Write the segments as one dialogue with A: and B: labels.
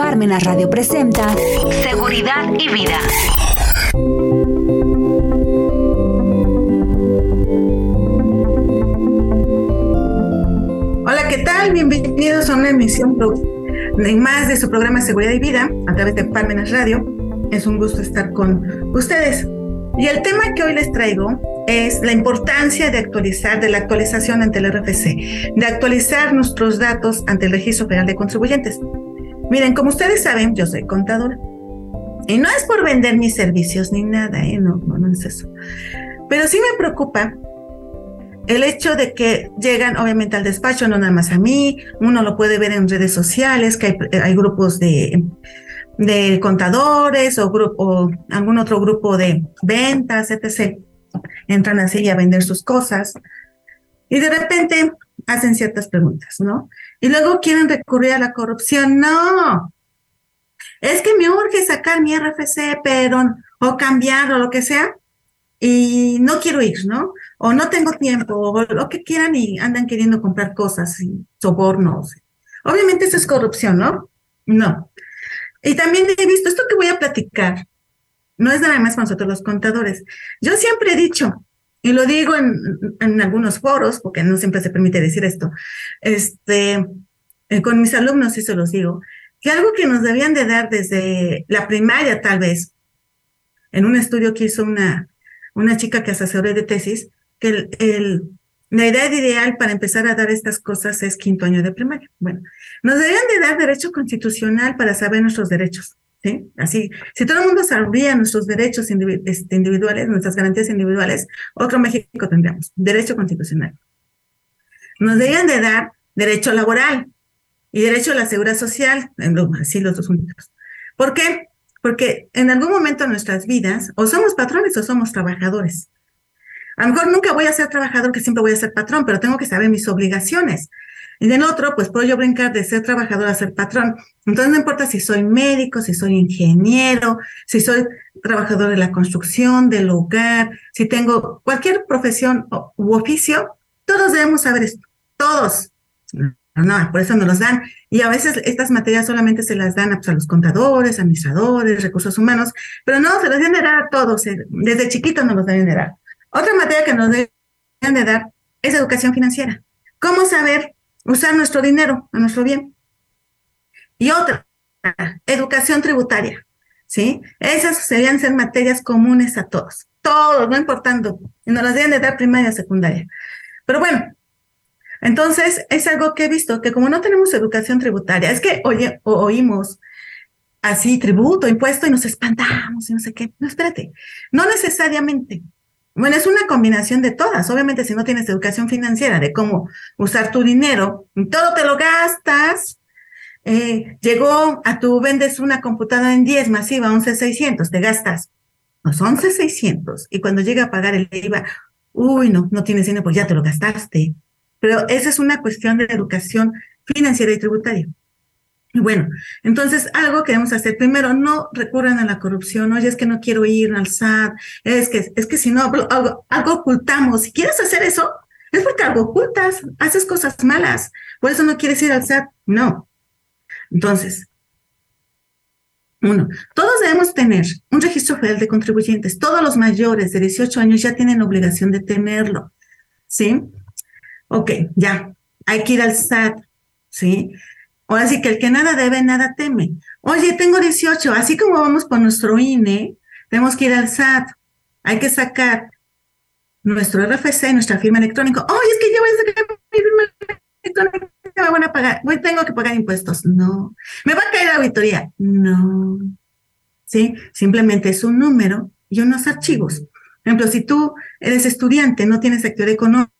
A: Parmenas Radio presenta Seguridad y Vida.
B: Hola, ¿qué tal? Bienvenidos a una emisión más de su programa Seguridad y Vida a través de Parmenas Radio. Es un gusto estar con ustedes. Y el tema que hoy les traigo es la importancia de actualizar, de la actualización ante el RFC, de actualizar nuestros datos ante el Registro Federal de Contribuyentes. Miren, como ustedes saben, yo soy contadora. Y no es por vender mis servicios ni nada, ¿eh? no, no, no es eso. Pero sí me preocupa el hecho de que llegan obviamente al despacho, no nada más a mí, uno lo puede ver en redes sociales, que hay, hay grupos de, de contadores o, grupo, algún otro grupo de ventas, etc. Entran así a vender sus cosas y de repente hacen ciertas preguntas, ¿no? Y luego quieren recurrir a la corrupción. No, es que me urge sacar mi RFC, pero o cambiar o lo que sea y no quiero ir, ¿no? O no tengo tiempo, o lo que quieran y andan queriendo comprar cosas y sobornos. Obviamente eso es corrupción, ¿no? No. Y también he visto esto que voy a platicar, no es nada más para nosotros los contadores. Yo siempre he dicho, y lo digo en, algunos foros, porque no siempre se permite decir esto, este, eh, con mis alumnos se los digo, que algo que nos debían de dar desde la primaria tal vez, en un estudio que hizo una, una chica que asesoré de tesis, que el, la edad ideal para empezar a dar estas cosas es quinto año de primaria. Bueno, nos deberían de dar derecho constitucional para saber nuestros derechos. ¿Sí? Así, si todo el mundo sabría nuestros derechos este, individuales, nuestras garantías individuales, otro México tendríamos. Derecho constitucional. Nos deberían de dar derecho laboral y derecho a la seguridad social, así los dos juntos. ¿Por qué? Porque en algún momento de nuestras vidas, o somos patrones o somos trabajadores. A lo mejor nunca voy a ser trabajador, que siempre voy a ser patrón, pero tengo que saber mis obligaciones. Y en otro, pues puedo yo brincar de ser trabajador a ser patrón. Entonces no importa si soy médico, si soy ingeniero, si soy trabajador de la construcción, del hogar, si tengo cualquier profesión u oficio, todos debemos saber esto. Todos. No, por eso nos los dan. Y a veces estas materias solamente se las dan a los contadores, administradores, recursos humanos, pero no, se las deben dar a todos. Eh, desde chiquitos nos los deben de dar. Otra materia que nos deben de dar es educación financiera. ¿Cómo saber usar nuestro dinero a nuestro bien? Y otra, educación tributaria. ¿Sí? Esas serían ser materias comunes a todos. Todos, no importando. Y nos las deben de dar primaria, secundaria. Pero bueno, entonces es algo que he visto, que como no tenemos educación tributaria, es que oye, oímos así tributo, impuesto y nos espantamos y no sé qué. No, espérate, no necesariamente. Bueno, es una combinación de todas. Obviamente, si no tienes educación financiera de cómo usar tu dinero, todo te lo gastas. Eh, llegó a tu, vendes una computadora en 10 masiva, 11,600, te gastas los 11,600. Y cuando llega a pagar el IVA, uy, no, no tienes dinero, pues ya te lo gastaste. Pero esa es una cuestión de educación financiera y tributaria. Y bueno, entonces algo que debemos hacer, primero, no recurran a la corrupción, oye, es que no quiero ir al SAT, es que, es que si no, algo, algo ocultamos. Si quieres hacer eso, es porque algo ocultas, haces cosas malas, por eso no quieres ir al SAT. No. Entonces, uno, todos debemos tener un registro federal de contribuyentes. Todos los mayores de 18 años ya tienen obligación de tenerlo. ¿Sí? Ok, ya, hay que ir al SAT. ¿Sí? Ahora sí que el que nada debe, nada teme. Oye, tengo 18, así como vamos por nuestro INE, tenemos que ir al SAT. Hay que sacar nuestro RFC, nuestra firma electrónica. Oye, es que yo voy a sacar mi firma electrónica, me van a pagar, voy, tengo que pagar impuestos. No. ¿Me va a caer la auditoría? No. ¿Sí? Simplemente es un número y unos archivos. Por ejemplo, si tú eres estudiante, no tienes actividad económica,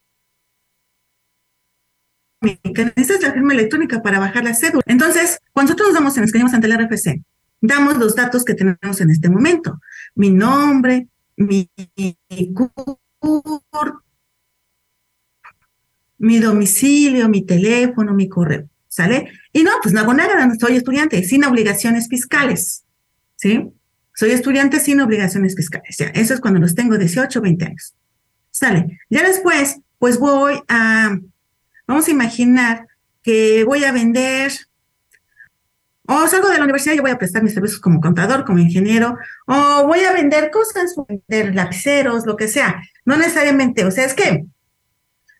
B: necesitas la firma electrónica para bajar la cédula. Entonces, cuando nosotros nos damos, en escribimos ante el RFC, damos los datos que tenemos en este momento. Mi nombre, mi CUR, mi domicilio, mi teléfono, mi correo, ¿sale? Y no, pues no hago nada, soy estudiante, sin obligaciones fiscales, ¿sí? Soy estudiante sin obligaciones fiscales, eso es cuando los tengo 18 20 años. ¿Sale? Ya después, pues voy a Vamos a imaginar que voy a vender O salgo de la universidad y voy a prestar mis servicios como contador, como ingeniero, o voy a vender cosas, vender lapiceros, lo que sea. No necesariamente, o sea, es que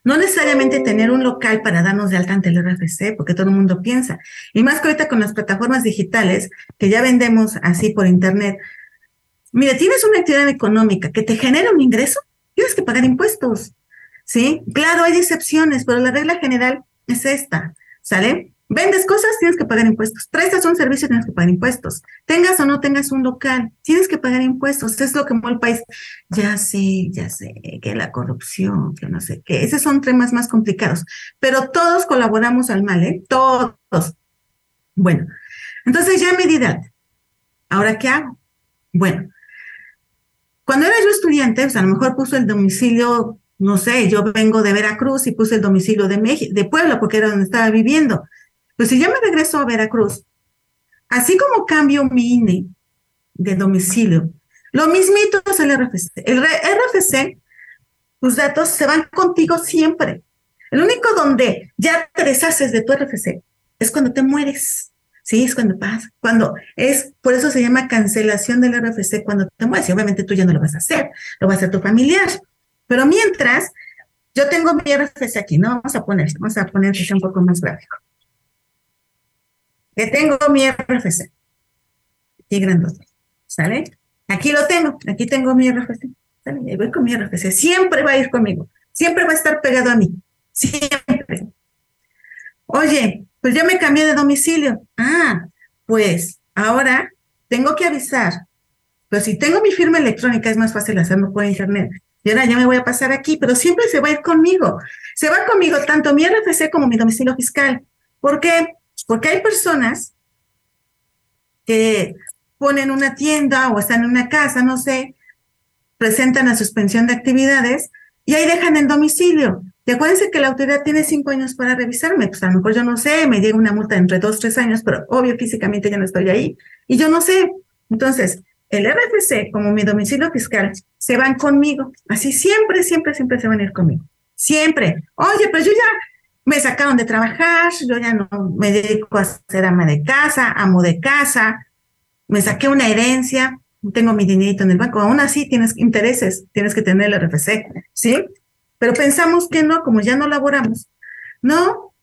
B: no necesariamente tener un local para darnos de alta ante el RFC, porque todo el mundo piensa. Y más que ahorita con las plataformas digitales, que ya vendemos así por internet. Mire, tienes una actividad económica que te genera un ingreso, tienes que pagar impuestos. ¿Sí? Claro, hay excepciones, pero la regla general es esta. ¿Sale? Vendes cosas, tienes que pagar impuestos. Prestas un servicio, tienes que pagar impuestos. Tengas o no tengas un local, tienes que pagar impuestos. Es lo que mueve el país. Ya sé, ya sé, que la corrupción, que no sé qué. Esos son temas más complicados. Pero todos colaboramos al mal, ¿eh? Todos. Bueno, entonces ya me ¿Ahora qué hago? Bueno, cuando era yo estudiante, pues a lo mejor puso el domicilio, no sé, yo vengo de Veracruz y puse el domicilio de, México, de Puebla porque era donde estaba viviendo pues si yo me regreso a Veracruz, así como cambio mi INE de domicilio, lo mismito es el RFC. El RFC, tus datos se van contigo siempre. El único donde ya te deshaces de tu RFC es cuando te mueres. Sí, es cuando pasa. Cuando es, por eso se llama cancelación del RFC cuando te mueres. Y obviamente tú ya no lo vas a hacer, lo va a hacer tu familiar. Pero mientras, yo tengo mi RFC aquí, ¿no? Vamos a poner, vamos a poner un poco más gráfico que tengo mi RFC. Aquí grandote. ¿Sale? Aquí lo tengo, aquí tengo mi RFC. ¿Sale? Y voy con mi RFC. Siempre va a ir conmigo. Siempre va a estar pegado a mí. Siempre. Oye, pues ya me cambié de domicilio. Ah, pues ahora tengo que avisar. Pero si tengo mi firma electrónica es más fácil hacerlo por internet. Y ahora ya me voy a pasar aquí, pero siempre se va a ir conmigo. Se va conmigo tanto mi RFC como mi domicilio fiscal. ¿Por qué? Porque hay personas que ponen una tienda o están en una casa, no sé, presentan la suspensión de actividades y ahí dejan el domicilio. Y acuérdense que la autoridad tiene cinco años para revisarme. Pues a lo mejor yo no sé, me llega una multa entre dos, tres años, pero obvio físicamente ya no estoy ahí. Y yo no sé. Entonces, el RFC, como mi domicilio fiscal, se van conmigo. Así siempre, siempre, siempre se van a ir conmigo. Siempre. Oye, pues yo ya me sacaron de trabajar, yo ya no me dedico a ser ama de casa, amo de casa, me saqué una herencia, tengo mi dinerito en el banco, aún así tienes intereses, tienes que tener el RFC, ¿sí? Pero pensamos que no, como ya no laboramos, no,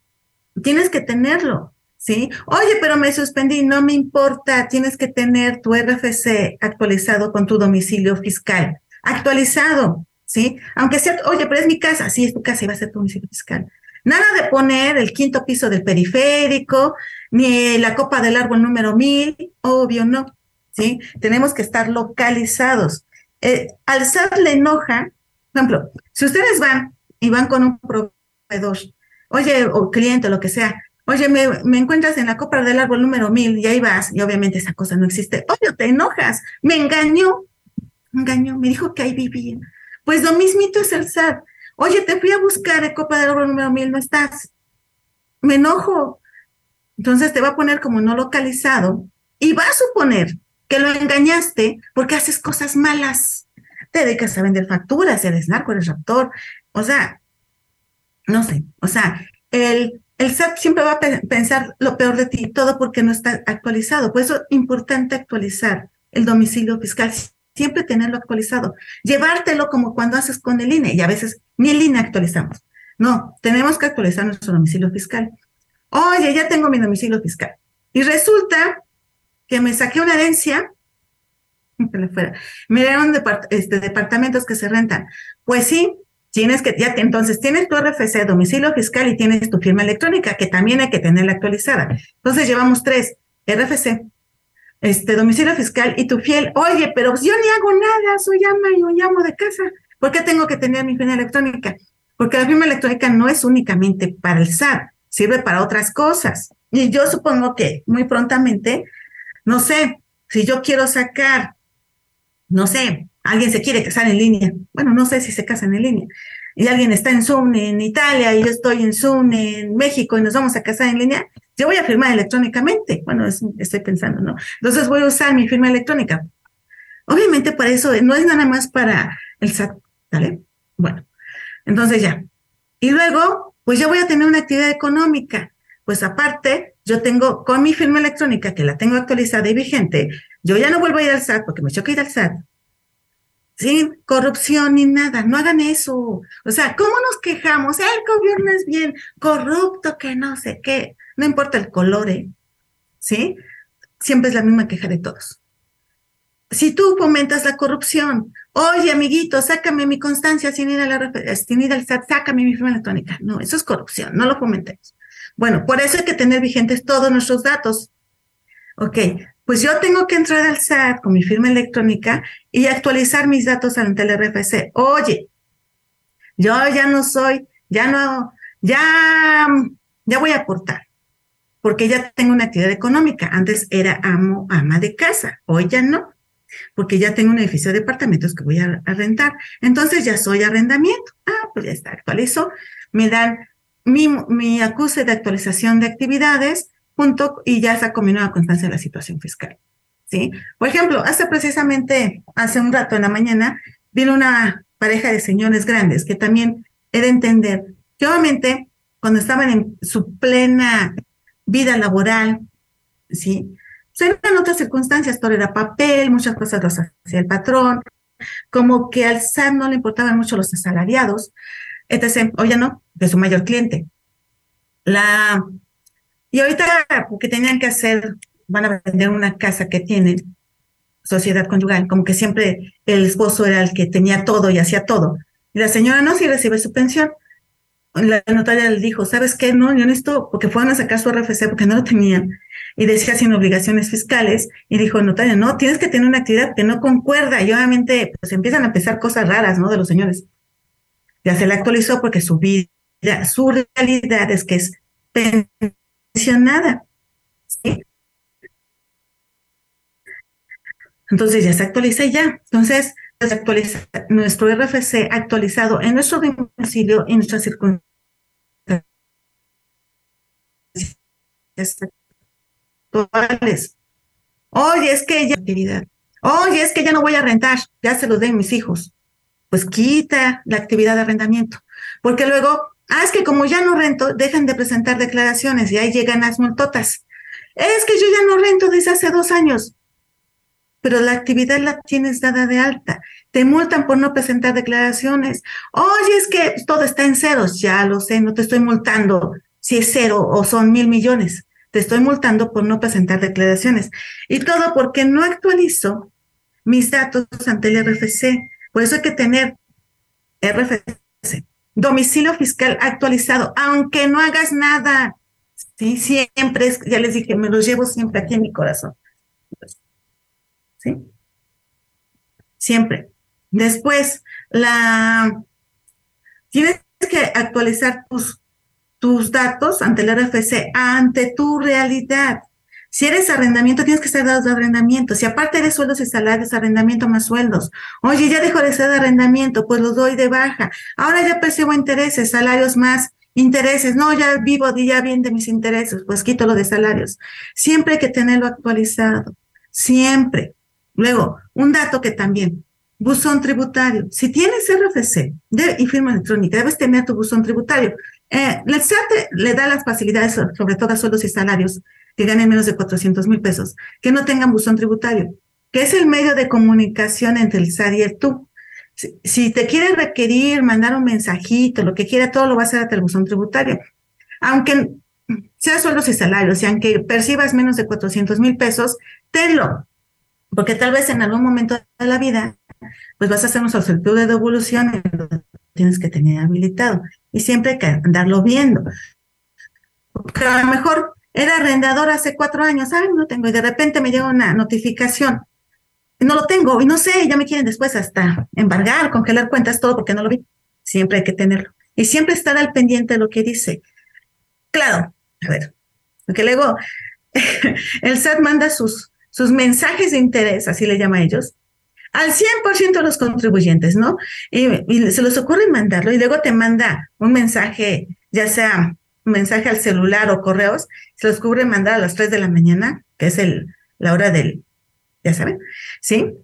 B: tienes que tenerlo, ¿sí? Oye, pero me suspendí, no me importa, tienes que tener tu RFC actualizado con tu domicilio fiscal, actualizado, ¿sí? Aunque sea, oye, pero es mi casa, sí, es tu casa y va a ser tu domicilio fiscal. Nada de poner el quinto piso del periférico, ni la copa del árbol número mil, obvio no, ¿sí? Tenemos que estar localizados. Eh, al SAT le enoja, por ejemplo, si ustedes van y van con un proveedor, oye, o cliente, lo que sea, oye, me, encuentras en la copa del árbol número mil y ahí vas, y obviamente esa cosa no existe. Oye, te enojas, me engañó, me engañó, me dijo que ahí vivía. Pues lo mismito es el SAT. Oye, te fui a buscar en Copa del Oro número 1000, no estás. Me enojo. Entonces te va a poner como no localizado y va a suponer que lo engañaste porque haces cosas malas. Te dedicas a vender facturas, eres narco, eres raptor. O sea, no sé. O sea, el, el SAT siempre va a pensar lo peor de ti, todo porque no está actualizado. Por eso es importante actualizar el domicilio fiscal siempre tenerlo actualizado, llevártelo como cuando haces con el INE y a veces ni el INE actualizamos. No, tenemos que actualizar nuestro domicilio fiscal. Oye, ya tengo mi domicilio fiscal. Y resulta que me saqué una herencia, me dieron este, departamentos que se rentan. Pues sí, tienes que, ya entonces tienes tu RFC, domicilio fiscal y tienes tu firma electrónica, que también hay que tenerla actualizada. Entonces llevamos tres, RFC, este domicilio fiscal y tu fiel, oye, pero yo ni hago nada, soy ama y llamo de casa. ¿Por qué tengo que tener mi firma electrónica? Porque la firma electrónica no es únicamente para el SAT, sirve para otras cosas. Y yo supongo que muy prontamente, no sé, si yo quiero sacar, no sé, alguien se quiere casar en línea, bueno, no sé si se casan en línea, y alguien está en Zoom en Italia y yo estoy en Zoom en México y nos vamos a casar en línea, yo voy a firmar electrónicamente. Bueno, estoy pensando, ¿no? Entonces voy a usar mi firma electrónica. Obviamente para eso no es nada más para el SAT, ¿vale? Bueno, entonces ya. Y luego, pues ya voy a tener una actividad económica. Pues aparte, yo tengo con mi firma electrónica, que la tengo actualizada y vigente, yo ya no vuelvo a ir al SAT porque me choca ir al SAT. Sin corrupción ni nada, no hagan eso. O sea, ¿cómo nos quejamos? El gobierno es bien corrupto, que no sé qué. No importa el color, ¿eh? ¿sí? Siempre es la misma queja de todos. Si tú fomentas la corrupción, oye, amiguito, sácame mi constancia sin ir, a la, sin ir al SAT, sácame mi firma electrónica. No, eso es corrupción, no lo fomentemos. Bueno, por eso hay que tener vigentes todos nuestros datos. Ok, pues yo tengo que entrar al SAT con mi firma electrónica y actualizar mis datos ante el RFC. Oye, yo ya no soy, ya no, ya, ya voy a aportar porque ya tengo una actividad económica. Antes era amo, ama de casa, hoy ya no, porque ya tengo un edificio de departamentos que voy a, rentar. Entonces ya soy arrendamiento. Ah, pues ya está, actualizo. Me dan mi, mi acuse de actualización de actividades junto y ya saco mi nueva constancia de la situación fiscal. ¿Sí? Por ejemplo, hace precisamente, hace un rato en la mañana, vino una pareja de señores grandes que también he de entender que obviamente cuando estaban en su plena vida laboral, ¿sí? Pues en otras circunstancias, todo era papel, muchas cosas las hacía el patrón, como que al SAT no le importaban mucho los asalariados, etc. O ya no, de su mayor cliente. La, y ahorita, porque tenían que hacer, van a vender una casa que tienen, sociedad conyugal, como que siempre el esposo era el que tenía todo y hacía todo. Y la señora no, si recibe su pensión la notaria le dijo, ¿sabes qué? No, yo necesito, porque fueron a sacar su RFC porque no lo tenían, y decía sin obligaciones fiscales, y dijo, notaria, no, tienes que tener una actividad que no concuerda, y obviamente pues empiezan a empezar cosas raras, ¿no? De los señores. Ya se le actualizó porque su vida, su realidad es que es pensionada, ¿sí? Entonces ya se actualiza y ya. Entonces, actualiza nuestro RFC actualizado en nuestro domicilio y nuestras circunstancias Oye, es que ya actividad. Oye, es que ya no voy a rentar, ya se los den mis hijos. Pues quita la actividad de arrendamiento. Porque luego, ah, es que como ya no rento, dejan de presentar declaraciones y ahí llegan las multotas. Es que yo ya no rento desde hace dos años pero la actividad la tienes dada de alta. Te multan por no presentar declaraciones. Oye, es que todo está en ceros. Ya lo sé, no te estoy multando si es cero o son mil millones. Te estoy multando por no presentar declaraciones. Y todo porque no actualizo mis datos ante el RFC. Por eso hay que tener RFC, domicilio fiscal actualizado, aunque no hagas nada. Sí, siempre, ya les dije, me lo llevo siempre aquí en mi corazón. ¿sí? Siempre. Después, la tienes que actualizar tus, tus datos ante el RFC, ante tu realidad. Si eres arrendamiento, tienes que estar dados de arrendamiento. Si aparte de sueldos y salarios, arrendamiento más sueldos. Oye, ya dejo de ser arrendamiento, pues los doy de baja. Ahora ya percibo intereses, salarios más intereses. No, ya vivo ya bien de mis intereses, pues quito lo de salarios. Siempre hay que tenerlo actualizado. Siempre. Luego, un dato que también, buzón tributario. Si tienes RFC y firma electrónica, debes tener tu buzón tributario. Eh, el SAT le da las facilidades, sobre todo a sueldos y salarios, que ganen menos de 400 mil pesos, que no tengan buzón tributario, que es el medio de comunicación entre el SAT y el tú. Si, te quiere requerir, mandar un mensajito, lo que quiera, todo lo va a hacer a el buzón tributario. Aunque sea sueldos y salarios, y aunque percibas menos de 400 mil pesos, tenlo porque tal vez en algún momento de la vida, pues vas a hacer un solicitud de devolución y lo tienes que tener habilitado. Y siempre hay que andarlo viendo. Porque a lo mejor era arrendador hace cuatro años, ay, no tengo, y de repente me llega una notificación. No lo tengo, y no sé, ya me quieren después hasta embargar, congelar cuentas, todo porque no lo vi. Siempre hay que tenerlo. Y siempre estar al pendiente de lo que dice. Claro, a ver, porque luego el SAT manda sus, sus mensajes de interés, así le llama a ellos, al 100% de los contribuyentes, ¿no? Y, se les ocurre mandarlo y luego te manda un mensaje, ya sea mensaje al celular o correos, se les ocurre mandar a las 3 de la mañana, que es el, la hora del, ya saben, ¿sí?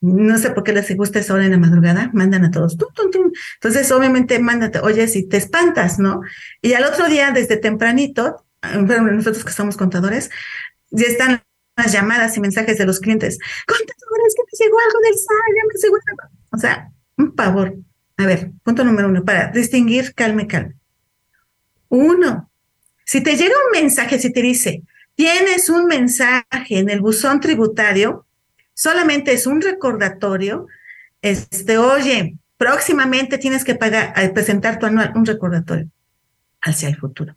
B: No sé por qué les gusta esa hora en la madrugada, mandan a todos. Entonces, obviamente, mándate, oye, si te espantas, ¿no? Y al otro día, desde tempranito, nosotros que somos contadores, ya están las llamadas y mensajes de los clientes. Contadores, que me llegó algo del SAT, ya me llegó O sea, un pavor. A ver, punto número uno, para distinguir, calme, calme. Uno, si te llega un mensaje, si te dice, tienes un mensaje en el buzón tributario, solamente es un recordatorio, este, oye, próximamente tienes que pagar, presentar tu anual, un recordatorio hacia el futuro.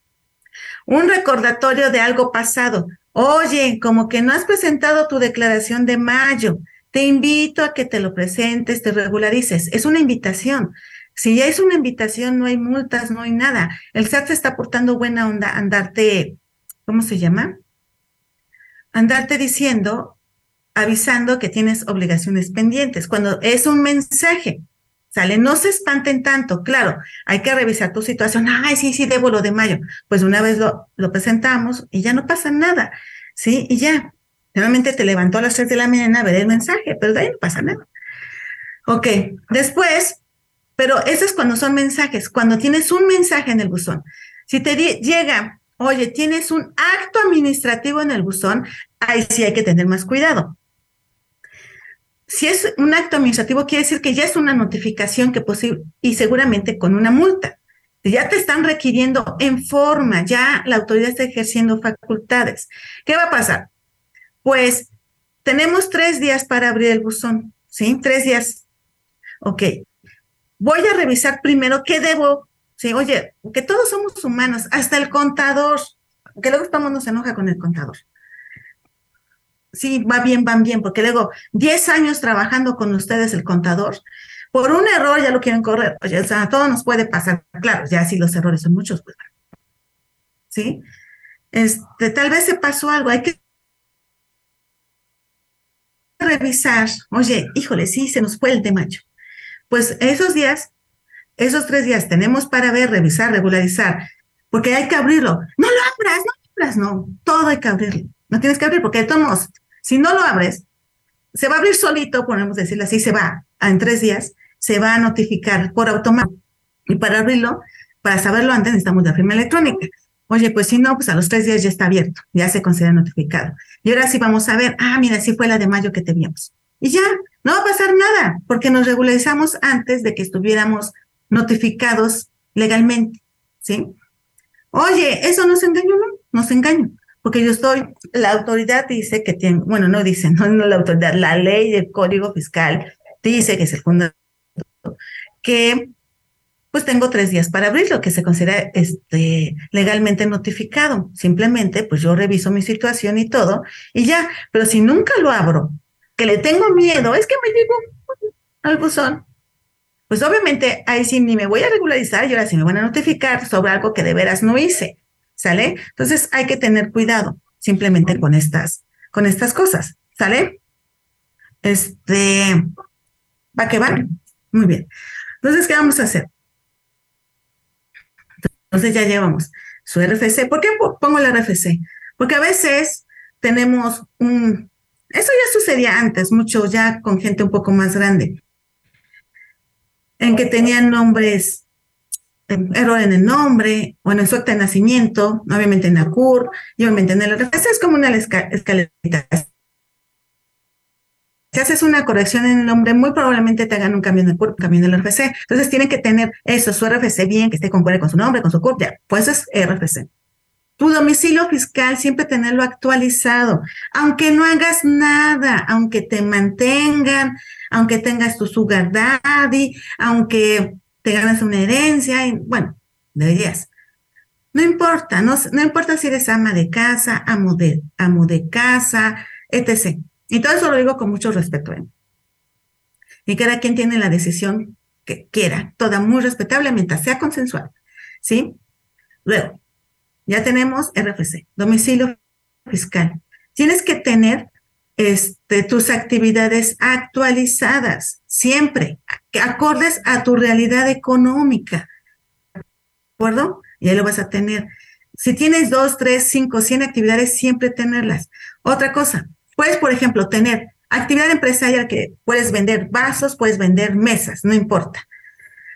B: Un recordatorio de algo pasado. Oye, como que no has presentado tu declaración de mayo, te invito a que te lo presentes, te regularices. Es una invitación. Si ya es una invitación, no hay multas, no hay nada. El SAT se está portando buena onda, andarte, ¿cómo se llama? Andarte diciendo, avisando que tienes obligaciones pendientes. Cuando es un mensaje, ¿sale? No se espanten tanto, claro, hay que revisar tu situación. Ay, sí, sí, debo lo de mayo. Pues una vez lo, lo presentamos y ya no pasa nada, ¿sí? Y ya. Normalmente te levantó a las 3 de la mañana a ver el mensaje, pero de ahí no pasa nada. Ok, después, pero eso es cuando son mensajes, cuando tienes un mensaje en el buzón. Si te llega, oye, tienes un acto administrativo en el buzón, ahí sí hay que tener más cuidado si es un acto administrativo, quiere decir que ya es una notificación que posible y seguramente con una multa. Ya te están requiriendo en forma, ya la autoridad está ejerciendo facultades. ¿Qué va a pasar? Pues tenemos tres días para abrir el buzón, ¿sí? Tres días. Ok. Voy a revisar primero qué debo. Sí, oye, que todos somos humanos, hasta el contador, que luego estamos nos enoja con el contador sí, va bien, van bien, porque luego 10 años trabajando con ustedes el contador, por un error ya lo quieren correr. Oye, o sea, todo nos puede pasar. Claro, ya si los errores son muchos, pues. ¿Sí? Este, tal vez se pasó algo, hay que revisar. Oye, híjole, sí, se nos fue el de mayo. Pues esos días, esos tres días tenemos para ver, revisar, regularizar, porque hay que abrirlo. No lo abras, no lo abras, no, todo hay que abrirlo. No tienes que abrir porque de todos si no lo abres, se va a abrir solito, podemos decirlo así, se va, en tres días, se va a notificar por automático. Y para abrirlo, para saberlo antes, necesitamos la firma electrónica. Oye, pues si no, pues a los tres días ya está abierto, ya se considera notificado. Y ahora sí vamos a ver, ah, mira, sí fue la de mayo que teníamos. Y ya, no va a pasar nada, porque nos regularizamos antes de que estuviéramos notificados legalmente, ¿sí? Oye, eso nos engañó, ¿no? Nos engañó porque yo estoy, la autoridad dice que tiene, bueno, no dice, no, no la autoridad, la ley del Código Fiscal dice que es el fondo, que pues tengo tres días para abrirlo, que se considera este, legalmente notificado. Simplemente, pues yo reviso mi situación y todo, y ya, pero si nunca lo abro, que le tengo miedo, es que me digo al buzón, pues obviamente ahí sí ni me voy a regularizar y ahora sí me van a notificar sobre algo que de veras no hice. ¿sale? Entonces hay que tener cuidado simplemente con estas, con estas cosas, ¿sale? Este, va que va. Muy bien. Entonces, ¿qué vamos a hacer? Entonces ya llevamos su RFC. ¿Por qué pongo el RFC? Porque a veces tenemos un, eso ya sucedía antes, mucho ya con gente un poco más grande, en que tenían nombres error en el nombre o en su acta de nacimiento, obviamente en la CUR y obviamente en el RFC es como una escalerita. Si haces una corrección en el nombre, muy probablemente te hagan un cambio en el cambio en el RFC. Entonces tienen que tener eso, su RFC bien, que esté concuerde con su nombre, con su CUR, ya, pues es RFC. Tu domicilio fiscal siempre tenerlo actualizado, aunque no hagas nada, aunque te mantengan, aunque tengas tu sugar daddy, aunque te ganas una herencia, bueno, deberías. No importa, no, no importa si eres ama de casa, amo de, amo de casa, etc. Y todo eso lo digo con mucho respeto. ¿eh? Y cada quien tiene la decisión que quiera, toda muy respetable mientras sea consensual. ¿Sí? Luego, ya tenemos RFC, domicilio fiscal. Tienes que tener este, tus actividades actualizadas, siempre, que acordes a tu realidad económica. ¿De acuerdo? Y ahí lo vas a tener. Si tienes dos, tres, cinco, cien actividades, siempre tenerlas. Otra cosa, puedes, por ejemplo, tener actividad empresarial que puedes vender vasos, puedes vender mesas, no importa.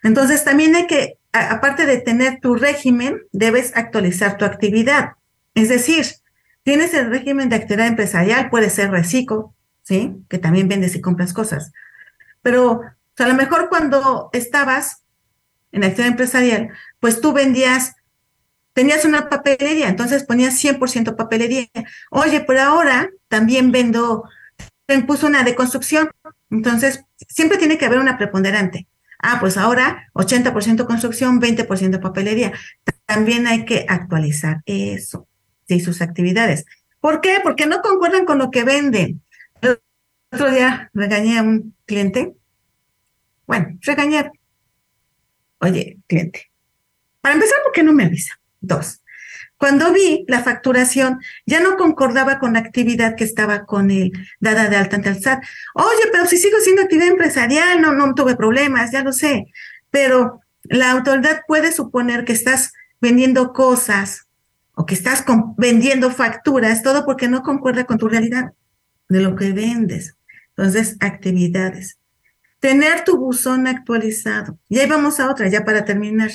B: Entonces, también hay que, aparte de tener tu régimen, debes actualizar tu actividad. Es decir, tienes el régimen de actividad empresarial, puede ser reciclo, ¿sí? Que también vendes y compras cosas. Pero a lo mejor cuando estabas en actividad empresarial, pues tú vendías, tenías una papelería, entonces ponías 100% papelería. Oye, pero ahora también vendo, puso una de construcción, entonces siempre tiene que haber una preponderante. Ah, pues ahora 80% construcción, 20% papelería. También hay que actualizar eso, sí, sus actividades. ¿Por qué? Porque no concuerdan con lo que venden. El otro día regañé a un cliente. Bueno, regañar. Oye, cliente, para empezar, ¿por qué no me avisa? Dos, cuando vi la facturación, ya no concordaba con la actividad que estaba con él, dada de alta ante el SAT. Oye, pero si sigo siendo actividad empresarial, no, no tuve problemas, ya lo sé. Pero la autoridad puede suponer que estás vendiendo cosas o que estás vendiendo facturas, todo porque no concuerda con tu realidad de lo que vendes. Entonces, actividades. Tener tu buzón actualizado. Y ahí vamos a otra, ya para terminar.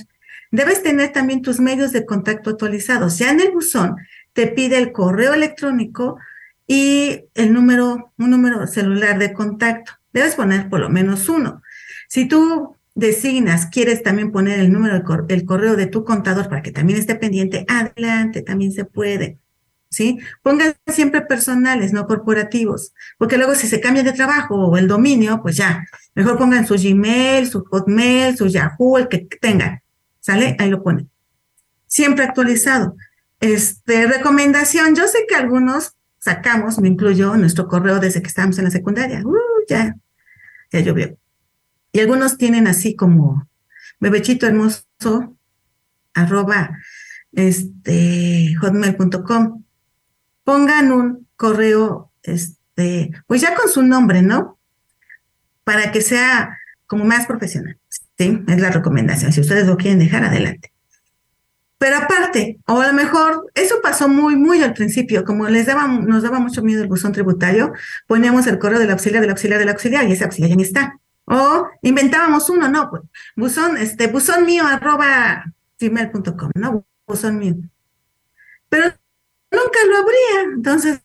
B: Debes tener también tus medios de contacto actualizados. Ya en el buzón te pide el correo electrónico y el número, un número celular de contacto. Debes poner por lo menos uno. Si tú designas, quieres también poner el número, el correo de tu contador para que también esté pendiente, adelante, también se puede. ¿Sí? Pongan siempre personales, no corporativos, porque luego si se cambia de trabajo o el dominio, pues ya, mejor pongan su Gmail, su Hotmail, su Yahoo, el que tengan. ¿Sale? Ahí lo pone. Siempre actualizado. Este, recomendación, yo sé que algunos sacamos, me incluyo, nuestro correo desde que estábamos en la secundaria. Uh, ya, ya llovió. Y algunos tienen así como bebechito hermoso, arroba, este, hotmail.com. Pongan un correo, este, pues ya con su nombre, ¿no? Para que sea como más profesional. ¿Sí? Es la recomendación. Si ustedes lo quieren dejar, adelante. Pero aparte, o a lo mejor eso pasó muy, muy al principio, como les daba, nos daba mucho miedo el buzón tributario, poníamos el correo del auxiliar, del auxiliar, del auxiliar, y ese auxiliar ya no está. O inventábamos uno, no, pues, buzón, este, buzón mío arroba gmail.com, ¿no? Buzón mío. Pero nunca lo abría. Entonces,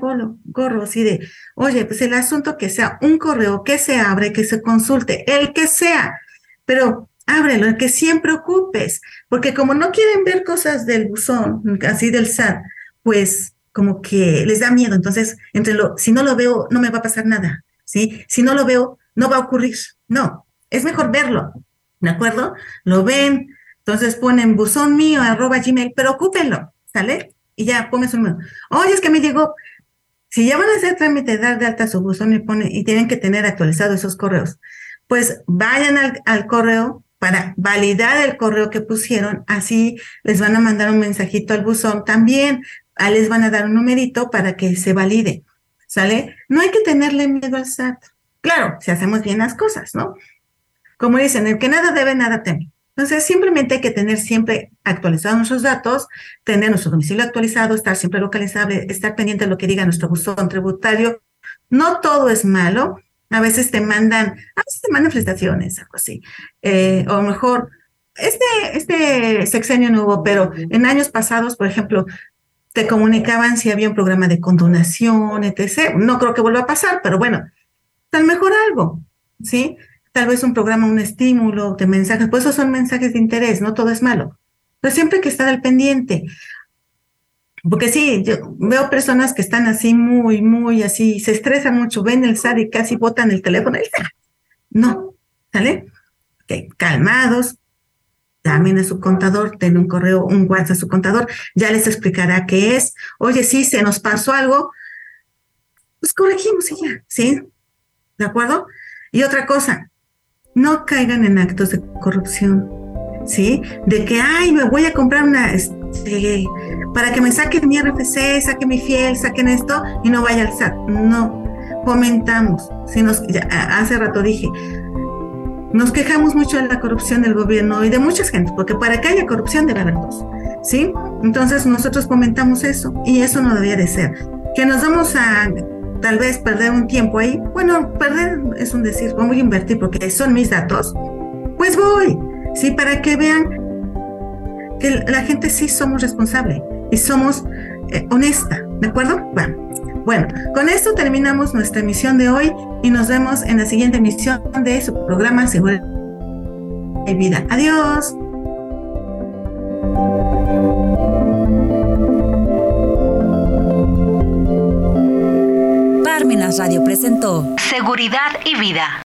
B: gorro, gorro así de, oye, pues el asunto que sea un correo que se abre, que se consulte, el que sea, pero ábrelo, el que siempre ocupes, porque como no quieren ver cosas del buzón, así del SAT, pues como que les da miedo, entonces, entre lo, si no lo veo, no me va a pasar nada, ¿sí? Si no lo veo, no va a ocurrir, no, es mejor verlo, ¿de acuerdo? Lo ven, entonces ponen buzón mío, arroba gmail, pero ocúpenlo, ¿sale? Y ya pongan su número. Oye, es que me llegó. Si ya van a hacer trámite, dar de alta su buzón y, pone, y tienen que tener actualizados esos correos, pues vayan al, correo para validar el correo que pusieron, así les van a mandar un mensajito al buzón también, les van a dar un numerito para que se valide, ¿sale? No hay que tenerle miedo al SAT. Claro, si hacemos bien las cosas, ¿no? Como dicen, el que nada debe, nada teme. Entonces, simplemente hay que tener siempre actualizados nuestros datos, tener nuestro domicilio actualizado, estar siempre localizable, estar pendiente de lo que diga nuestro buzón tributario. No todo es malo. A veces te mandan, a veces te mandan prestaciones, algo así. Eh, o mejor, este, este sexenio no hubo, pero en años pasados, por ejemplo, te comunicaban si había un programa de condonación, etc. No creo que vuelva a pasar, pero bueno, tal mejor algo, ¿sí? tal vez un programa, un estímulo de mensajes, pues esos son mensajes de interés, no todo es malo, pero siempre hay que estar al pendiente. Porque sí, yo veo personas que están así muy, muy así, se estresan mucho, ven el SAT y casi botan el teléfono. No, ¿sale? Okay, calmados, también a su contador, den un correo, un WhatsApp a su contador, ya les explicará qué es. Oye, sí, se nos pasó algo, pues corregimos y ya, ¿sí? ¿De acuerdo? Y otra cosa, no caigan en actos de corrupción, ¿sí? De que, ay, me voy a comprar una, este, para que me saquen mi RFC, saquen mi fiel, saquen esto y no vaya al SAT. No, comentamos. Si nos, hace rato dije, nos quejamos mucho de la corrupción del gobierno y de muchas gentes, porque para que haya corrupción debe haber dos, ¿sí? Entonces nosotros comentamos eso y eso no debía de ser. Que nos vamos a tal vez perder un tiempo ahí. Bueno, perder es un decir, voy a invertir porque son mis datos. Pues voy, sí, para que vean que la gente sí somos responsable y somos eh, honesta, ¿de acuerdo? Bueno, bueno, con esto terminamos nuestra emisión de hoy y nos vemos en la siguiente emisión de su programa Seguridad y Vida. Adiós.
A: Parmenas Radio presentó Seguridad y Vida.